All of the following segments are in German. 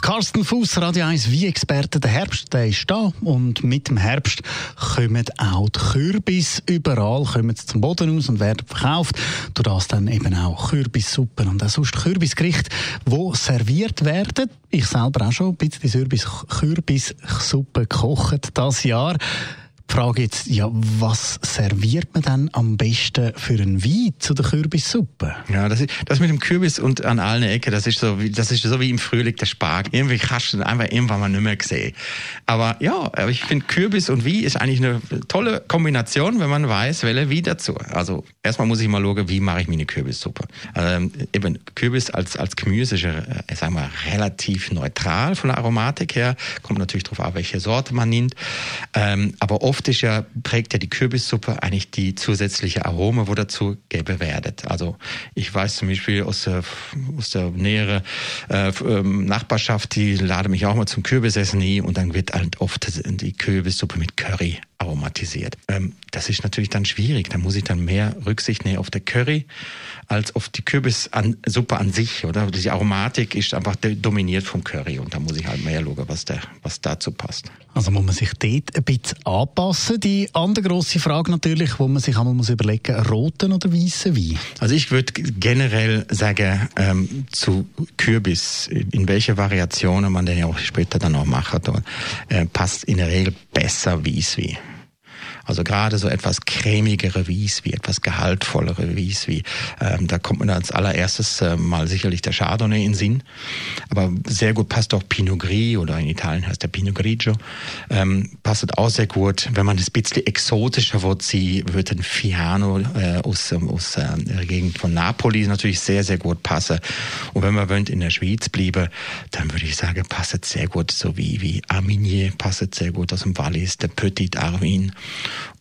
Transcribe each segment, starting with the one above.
Carsten Fuß, Radio 1 wie Experte. Der Herbst der ist da und mit dem Herbst kommen auch die Kürbis überall kommen zum Boden aus und werden verkauft. Durch das dann eben auch Kürbissuppen und auch sonst Kürbisgerichte, die serviert werden. Ich selber auch schon ein bisschen Kürbissuppe gekocht das Jahr. Die Frage jetzt, ja, was serviert man dann am besten für einen Wein zu der Kürbissuppe? Ja, das, ist, das mit dem Kürbis und an allen Ecken, das ist so wie, das ist so wie im Frühling der Spargel. Irgendwie kannst du den einfach irgendwann mal nicht mehr sehen. Aber ja, ich finde Kürbis und Wein ist eigentlich eine tolle Kombination, wenn man weiß, welche Wein dazu. Also erstmal muss ich mal schauen, wie mache ich meine Kürbissuppe. Ähm, eben Kürbis als, als Gemüse ist ja, ich sag mal, relativ neutral von der Aromatik her. Kommt natürlich darauf an, welche Sorte man nimmt. Ähm, aber oft oft ist ja, prägt ja die Kürbissuppe eigentlich die zusätzliche Arome, wo dazu gäbe werdet. Also ich weiß zum Beispiel aus der, aus der näheren äh, ähm, Nachbarschaft, die lade mich auch mal zum Kürbisessen nie und dann wird halt oft die Kürbissuppe mit Curry aromatisiert. Ähm, das ist natürlich dann schwierig. Da muss ich dann mehr Rücksicht nehmen auf der Curry als auf die Kürbissuppe an sich, oder? Die Aromatik ist einfach dominiert vom Curry und da muss ich halt mehr schauen, was, der, was dazu passt. Also muss man sich dort ein bisschen anpassen. Die andere grosse Frage natürlich, wo man sich einmal muss überlegen, roten oder weißen Wein? Also ich würde generell sagen, ähm, zu Kürbis, in welche Variationen man den ja auch später dann auch macht, äh, passt in der Regel besser Weißwein. Also gerade so etwas cremigere Wies, wie etwas gehaltvollere Wies, wie ähm, da kommt man als allererstes äh, mal sicherlich der Chardonnay in Sinn. Aber sehr gut passt auch Pinot Gris oder in Italien heißt der Pinot Grigio. Ähm, passt auch sehr gut. Wenn man ein bisschen exotischer wird, sie wird ein Fiano äh, aus, ähm, aus äh, der Gegend von Napoli natürlich sehr, sehr gut passen. Und wenn man wollt, in der Schweiz bliebe, dann würde ich sagen, passt sehr gut, so wie, wie Arminier passt sehr gut aus dem Wallis, der Petit Arvin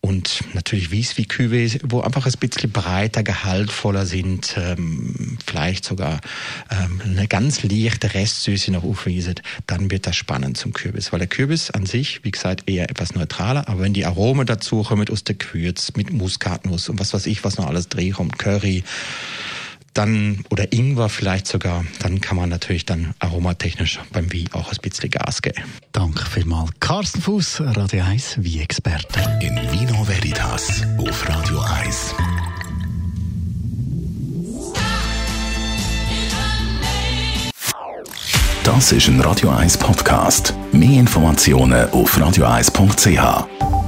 und natürlich Wies wie Cuvées, wo einfach ein bisschen breiter, gehaltvoller sind, ähm, vielleicht sogar ähm, eine ganz leichte Restsüße noch aufwiesen, dann wird das spannend zum Kürbis. Weil der Kürbis an sich, wie gesagt, eher etwas neutraler, aber wenn die Aromen dazu kommen der Gewürz, mit Muskatnuss und was weiß ich, was noch alles drin kommt, Curry, dann oder Ingwer vielleicht sogar, dann kann man natürlich dann aromatechnisch beim Wie auch ein bisschen Gas geben. Danke vielmals. Carsten Fuß, Radio 1 Wie-Experte. In Vino Veritas auf Radio 1. Das ist ein Radio 1 Podcast. Mehr Informationen auf radio1.ch.